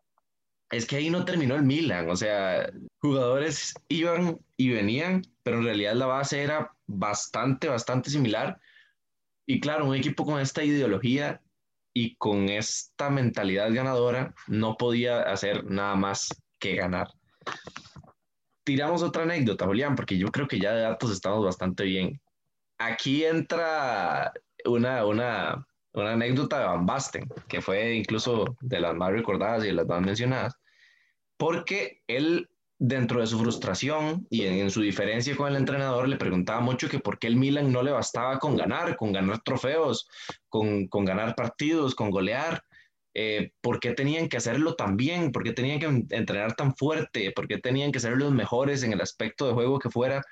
Es que ahí no terminó el Milan, o sea, jugadores iban y venían, pero en realidad la base era bastante, bastante similar. Y claro, un equipo con esta ideología y con esta mentalidad ganadora no podía hacer nada más que ganar. Tiramos otra anécdota, Julián, porque yo creo que ya de datos estamos bastante bien. Aquí entra una, una, una anécdota de Van Basten, que fue incluso de las más recordadas y de las más mencionadas, porque él dentro de su frustración y en, su diferencia con el entrenador, le preguntaba mucho que por qué el Milan no le bastaba con ganar, con ganar trofeos, con, con ganar partidos, con golear. Eh, ¿Por qué tenían que hacerlo tan bien? ¿Por qué tenían que entrenar tan fuerte? ¿Por qué tenían que ser los mejores en el aspecto de juego que fuera?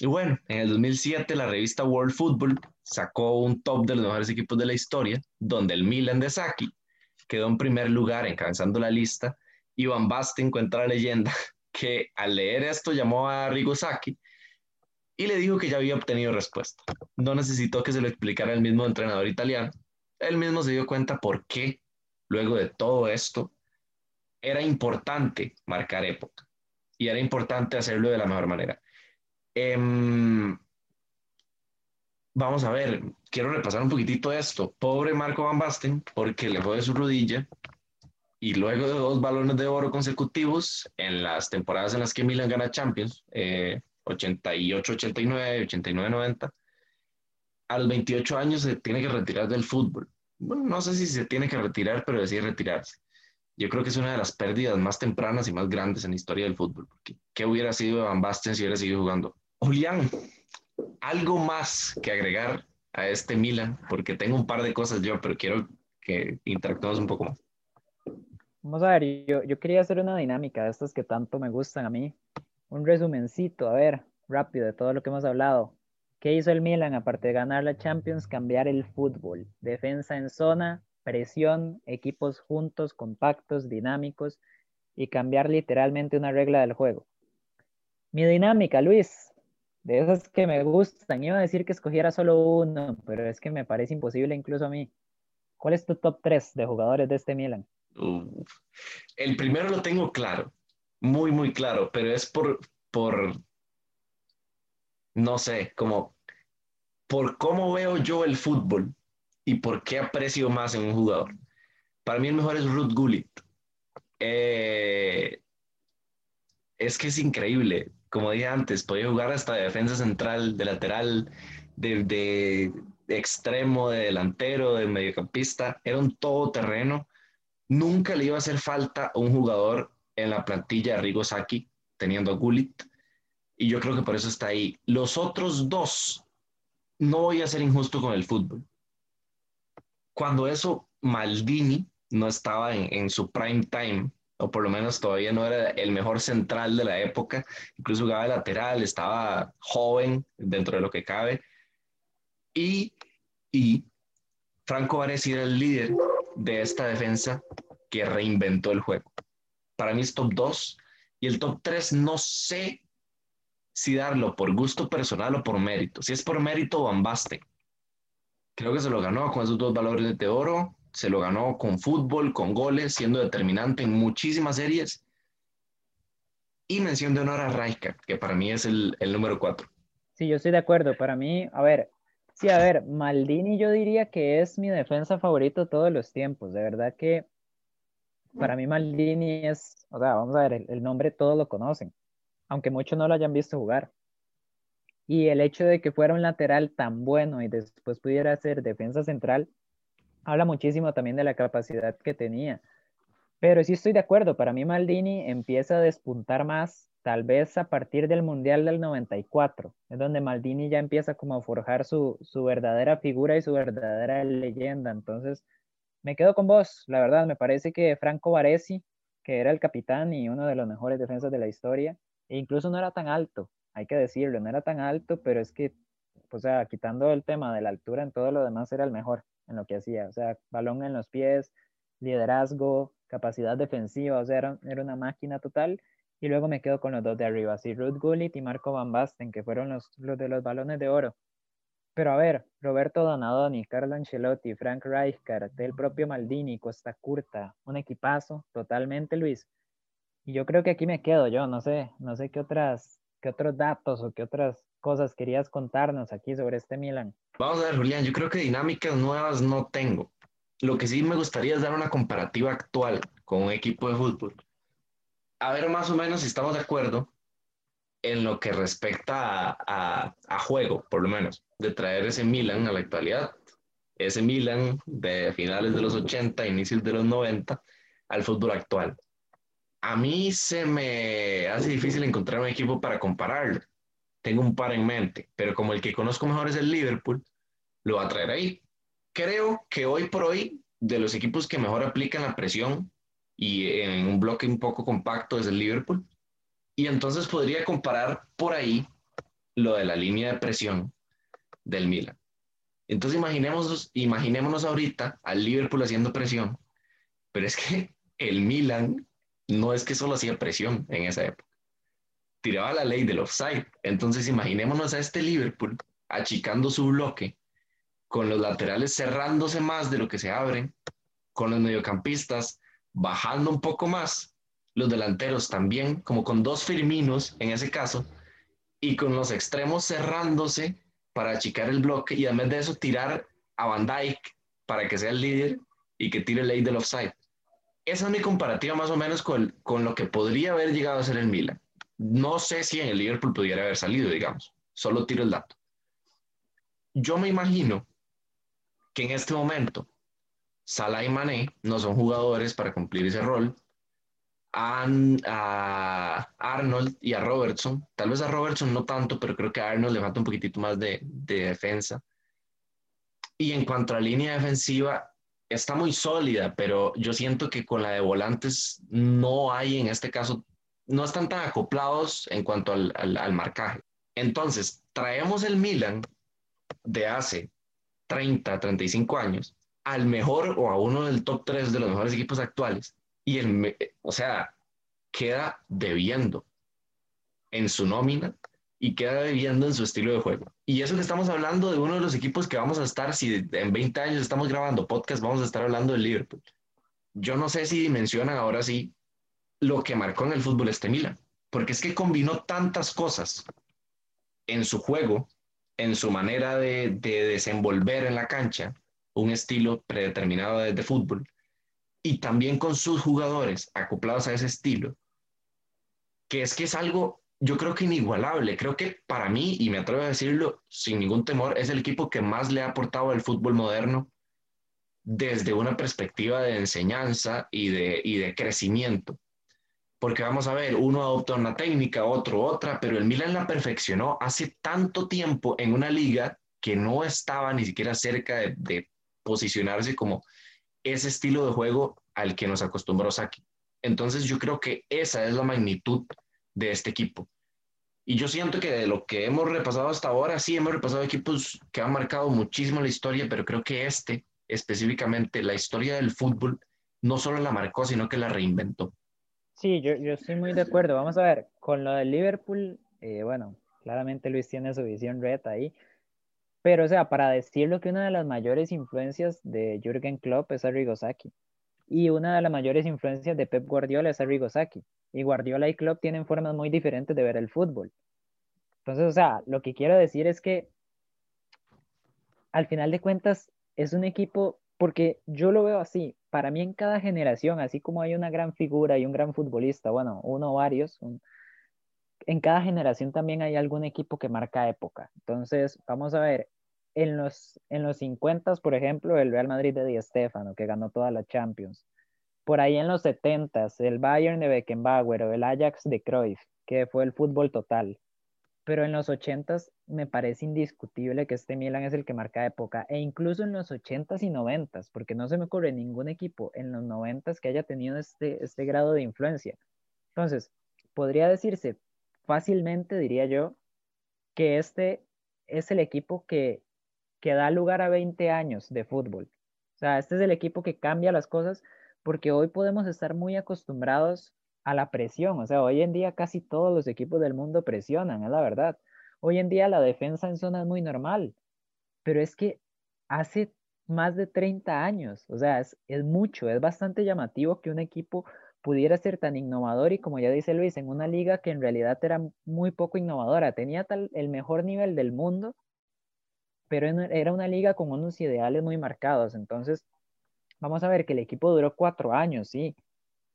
Y bueno, en el 2007 la revista World Football sacó un top de los mejores equipos de la historia, donde el Milan de Saki quedó en primer lugar encabezando la lista. Y Van Basten cuenta la leyenda que al leer esto llamó a Rigosaki y le dijo que ya había obtenido respuesta. No necesitó que se lo explicara el mismo entrenador italiano. Él mismo se dio cuenta por qué, luego de todo esto, era importante marcar época y era importante hacerlo de la mejor manera. Em, vamos a ver, quiero repasar un poquitito esto. Pobre Marco Van Basten, porque le fue de su rodilla y luego de dos balones de oro consecutivos en las temporadas en las que Milan gana Champions, 88-89, 89-90, a los 28 años se tiene que retirar del fútbol. No sé si se tiene que retirar, pero decide retirarse. Yo creo que es una de las pérdidas más tempranas y más grandes en la historia del fútbol. Porque, ¿Qué hubiera sido Van Basten si hubiera seguido jugando? Julián, algo más que agregar a este Milan, porque tengo un par de cosas yo, pero quiero que interactuemos un poco más. Vamos a ver, yo, quería hacer una dinámica de estas que tanto me gustan a mí. Un resumencito, a ver, rápido de todo lo que hemos hablado. ¿Qué hizo el Milan aparte de ganar la Champions? Cambiar el fútbol. Defensa en zona, presión, equipos juntos, compactos, dinámicos y cambiar literalmente una regla del juego. Mi dinámica, Luis, de esas que me gustan, iba a decir que escogiera solo uno, pero es que me parece imposible incluso a mí. ¿Cuál es tu top 3 de jugadores de este Milan? El primero lo tengo claro, muy, muy claro, pero es por, por, no sé, como por cómo veo yo el fútbol y por qué aprecio más en un jugador. Para mí el mejor es Ruth Gullit. Eh, es que es increíble. Como dije antes, podía jugar hasta de defensa central, de lateral, de, de, extremo, de delantero, de mediocampista. Era un todoterreno Nunca le iba a hacer falta un jugador en la plantilla de Rigo Saki, teniendo a Gullit, y yo creo que por eso está ahí. Los otros dos, no voy a ser injusto con el fútbol. Cuando eso, Maldini no estaba en, su prime time, o por lo menos todavía no era el mejor central de la época, incluso jugaba de lateral, estaba joven dentro de lo que cabe, y, y Franco Baresi era el líder de esta defensa que reinventó el juego. Para mí es top 2 y el top 3 no sé si darlo por gusto personal o por mérito. Si es por mérito, Van Basten. Creo que se lo ganó con esos dos valores de oro, se lo ganó con fútbol, con goles, siendo determinante en muchísimas series. Y mención de honor a Rijkaard, que para mí es el, el número 4. Sí, yo estoy de acuerdo. Para mí, a ver, Sí, a ver, Maldini yo diría que es mi defensa favorito todos los tiempos. De verdad que para mí Maldini es, o sea, vamos a ver, el, nombre todos lo conocen, aunque muchos no lo hayan visto jugar. Y el hecho de que fuera un lateral tan bueno y después pudiera ser defensa central, habla muchísimo también de la capacidad que tenía. Pero sí estoy de acuerdo, para mí Maldini empieza a despuntar más tal vez a partir del Mundial del 94, es donde Maldini ya empieza como a forjar su, verdadera figura y su verdadera leyenda. Entonces, me quedo con vos, la verdad, me parece que Franco Baresi, que era el capitán y uno de los mejores defensas de la historia, e incluso no era tan alto, hay que decirlo, no era tan alto, pero es que, o sea, quitando el tema de la altura, en todo lo demás era el mejor en lo que hacía, o sea, balón en los pies, liderazgo, capacidad defensiva, o sea, era, era una máquina total. Y luego me quedo con los dos de arriba, así Ruth Gullit y Marco Van Basten, que fueron los, los de los balones de oro. Pero a ver, Roberto Donadoni, Carlo Ancelotti, Frank Rijkaard, el propio Maldini, Costa Curta, un equipazo totalmente, Luis. Y yo creo que aquí me quedo yo, no sé, no sé qué otras, qué otros datos o qué otras cosas querías contarnos aquí sobre este Milan. Vamos a ver, Julián, yo creo que dinámicas nuevas no tengo. Lo que sí me gustaría es dar una comparativa actual con un equipo de fútbol. A ver más o menos si estamos de acuerdo en lo que respecta a, a, juego, por lo menos, de traer ese Milan a la actualidad, ese Milan de finales de los 80, inicios de los 90, al fútbol actual. A mí se me hace difícil encontrar un equipo para compararlo. Tengo un par en mente, pero como el que conozco mejor es el Liverpool, lo va a traer ahí. Creo que hoy por hoy, de los equipos que mejor aplican la presión y en un bloque un poco compacto es el Liverpool y entonces podría comparar por ahí lo de la línea de presión del Milan. Entonces imaginémonos, imaginémonos ahorita al Liverpool haciendo presión, pero es que el Milan no es que solo hacía presión en esa época, tiraba la ley del offside. Entonces imaginémonos a este Liverpool achicando su bloque, con los laterales cerrándose más de lo que se abren, con los mediocampistas bajando un poco más los delanteros también, como con dos Firminos en ese caso, y con los extremos cerrándose para achicar el bloque y además de eso tirar a Van Dijk para que sea el líder y que tire ley del offside. Esa es mi comparativa más o menos con, con lo que podría haber llegado a ser el Milan. No sé si en el Liverpool pudiera haber salido, digamos. Solo tiro el dato. Yo me imagino que en este momento Salah y Mané no son jugadores para cumplir ese rol a, Arnold y a Robertson. Tal vez a Robertson no tanto, pero creo que a Arnold le falta un poquitito más de, de defensa. Y en cuanto a línea defensiva, está muy sólida, pero yo siento que con la de volantes no hay en este caso, no están tan acoplados en cuanto al marcaje. Entonces, traemos el Milan de hace 30, 35 años al mejor o a uno del top 3 de los mejores equipos actuales y el, o sea, queda debiendo en su nómina y queda debiendo en su estilo de juego. Y eso que estamos hablando de uno de los equipos que vamos a estar, si en 20 años estamos grabando podcast, vamos a estar hablando del Liverpool. Yo no sé si dimensionan ahora sí lo que marcó en el fútbol este Milan, porque es que combinó tantas cosas en su juego, en su manera de, de desenvolver en la cancha, un estilo predeterminado de, fútbol, y también con sus jugadores acoplados a ese estilo, que es que es algo, yo creo que inigualable. Creo que para mí, y me atrevo a decirlo sin ningún temor, es el equipo que más le ha aportado al fútbol moderno desde una perspectiva de enseñanza y de, y de crecimiento. Porque vamos a ver, uno adopta una técnica, otro otra, pero el Milan la perfeccionó hace tanto tiempo en una liga que no estaba ni siquiera cerca de posicionarse como ese estilo de juego al que nos acostumbró Saki. Entonces yo creo que esa es la magnitud de este equipo. Y yo siento que de lo que hemos repasado hasta ahora, sí hemos repasado equipos que han marcado muchísimo la historia, pero creo que este, específicamente, la historia del fútbol, no solo la marcó, sino que la reinventó. Sí, yo, yo estoy muy de acuerdo. Vamos a ver, con lo del Liverpool, eh, bueno, claramente Luis tiene su visión red ahí, pero, o sea, para decirlo que una de las mayores influencias de Jürgen Klopp es Arrigo Sacchi. Y una de las mayores influencias de Pep Guardiola es Arrigo Sacchi. Y Guardiola y Klopp tienen formas muy diferentes de ver el fútbol. Entonces, o sea, lo que quiero decir es que al final de cuentas es un equipo, porque yo lo veo así, para mí en cada generación, así como hay una gran figura y un gran futbolista, bueno, uno o varios, en cada generación también hay algún equipo que marca época. Entonces, vamos a ver, en los, en los 50, por ejemplo, el Real Madrid de Di Stéfano, que ganó toda la Champions. Por ahí en los 70, el Bayern de Beckenbauer o el Ajax de Cruyff, que fue el fútbol total. Pero en los 80 me parece indiscutible que este Milan es el que marca época, e incluso en los 80s y 90s, porque no se me ocurre ningún equipo en los 90s que haya tenido este, este grado de influencia. Entonces, podría decirse fácilmente, diría yo, que este es el equipo que, que da lugar a 20 años de fútbol. O sea, este es el equipo que cambia las cosas porque hoy podemos estar muy acostumbrados a la presión, o sea, hoy en día casi todos los equipos del mundo presionan, es la verdad. Hoy en día la defensa en zona es muy normal, pero es que hace más de 30 años, o sea, es, es mucho, es bastante llamativo que un equipo pudiera ser tan innovador y como ya dice Luis, en una liga que en realidad era muy poco innovadora, tenía tal, el mejor nivel del mundo, pero era una liga con unos ideales muy marcados. Entonces, vamos a ver que el equipo duró cuatro años, sí,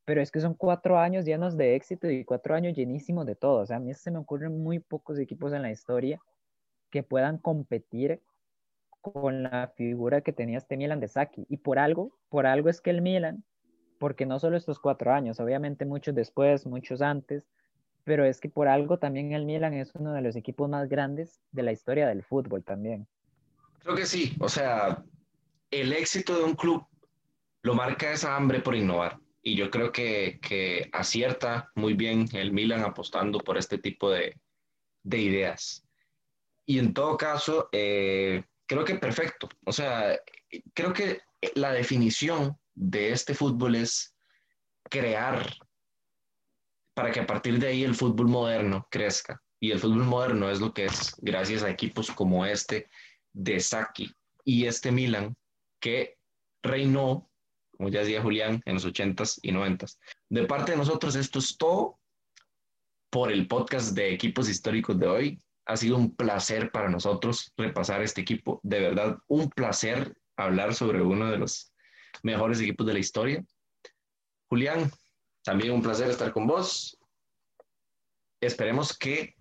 pero es que son cuatro años llenos de éxito y cuatro años llenísimos de todo. O sea, a mí se me ocurren muy pocos equipos en la historia que puedan competir con la figura que tenía este Milan de Saki. Y por algo, por algo es que el Milan porque no solo estos cuatro años, obviamente muchos después, muchos antes, pero es que por algo también el Milan es uno de los equipos más grandes de la historia del fútbol también. Creo que sí, o sea, el éxito de un club lo marca esa hambre por innovar. Y yo creo que, que acierta muy bien el Milan apostando por este tipo de, de ideas. Y en todo caso, eh, creo que perfecto. O sea, creo que la definición de este fútbol es crear para que a partir de ahí el fútbol moderno crezca. Y el fútbol moderno es lo que es gracias a equipos como este de Saki y este Milan que reinó, como ya decía Julián, en los 80s y 90s. De parte de nosotros, esto es todo por el podcast de equipos históricos de hoy. Ha sido un placer para nosotros repasar este equipo. De verdad, un placer hablar sobre uno de los mejores equipos de la historia. Julián, también un placer estar con vos. Esperemos que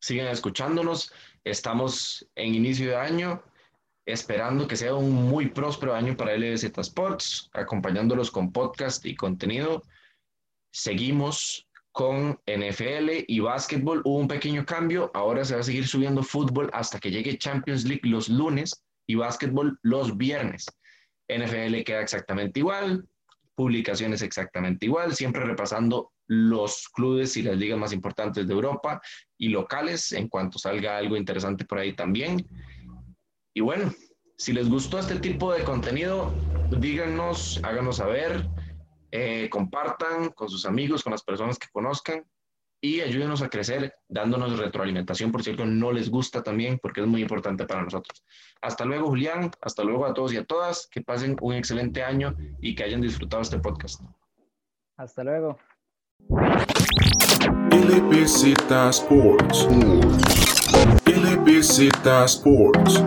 sigan escuchándonos. Estamos en inicio de año, esperando que sea un muy próspero año para LBZ Sports, acompañándolos con podcast y contenido. Seguimos con NFL y básquetbol. Hubo un pequeño cambio. Ahora se va a seguir subiendo fútbol hasta que llegue Champions League los lunes y básquetbol los viernes. NFL queda exactamente igual, publicaciones exactamente igual, siempre repasando los clubes y las ligas más importantes de Europa y locales en cuanto salga algo interesante por ahí también. Y bueno, si les gustó este tipo de contenido, díganos, háganos saber, eh, compartan con sus amigos, con las personas que conozcan y ayúdenos a crecer dándonos retroalimentación por cierto no les gusta también, porque es muy importante para nosotros. Hasta luego, Julián. Hasta luego a todos y a todas. Que pasen un excelente año y que hayan disfrutado este podcast. Hasta luego. LBZ Sports. LBZ Sports.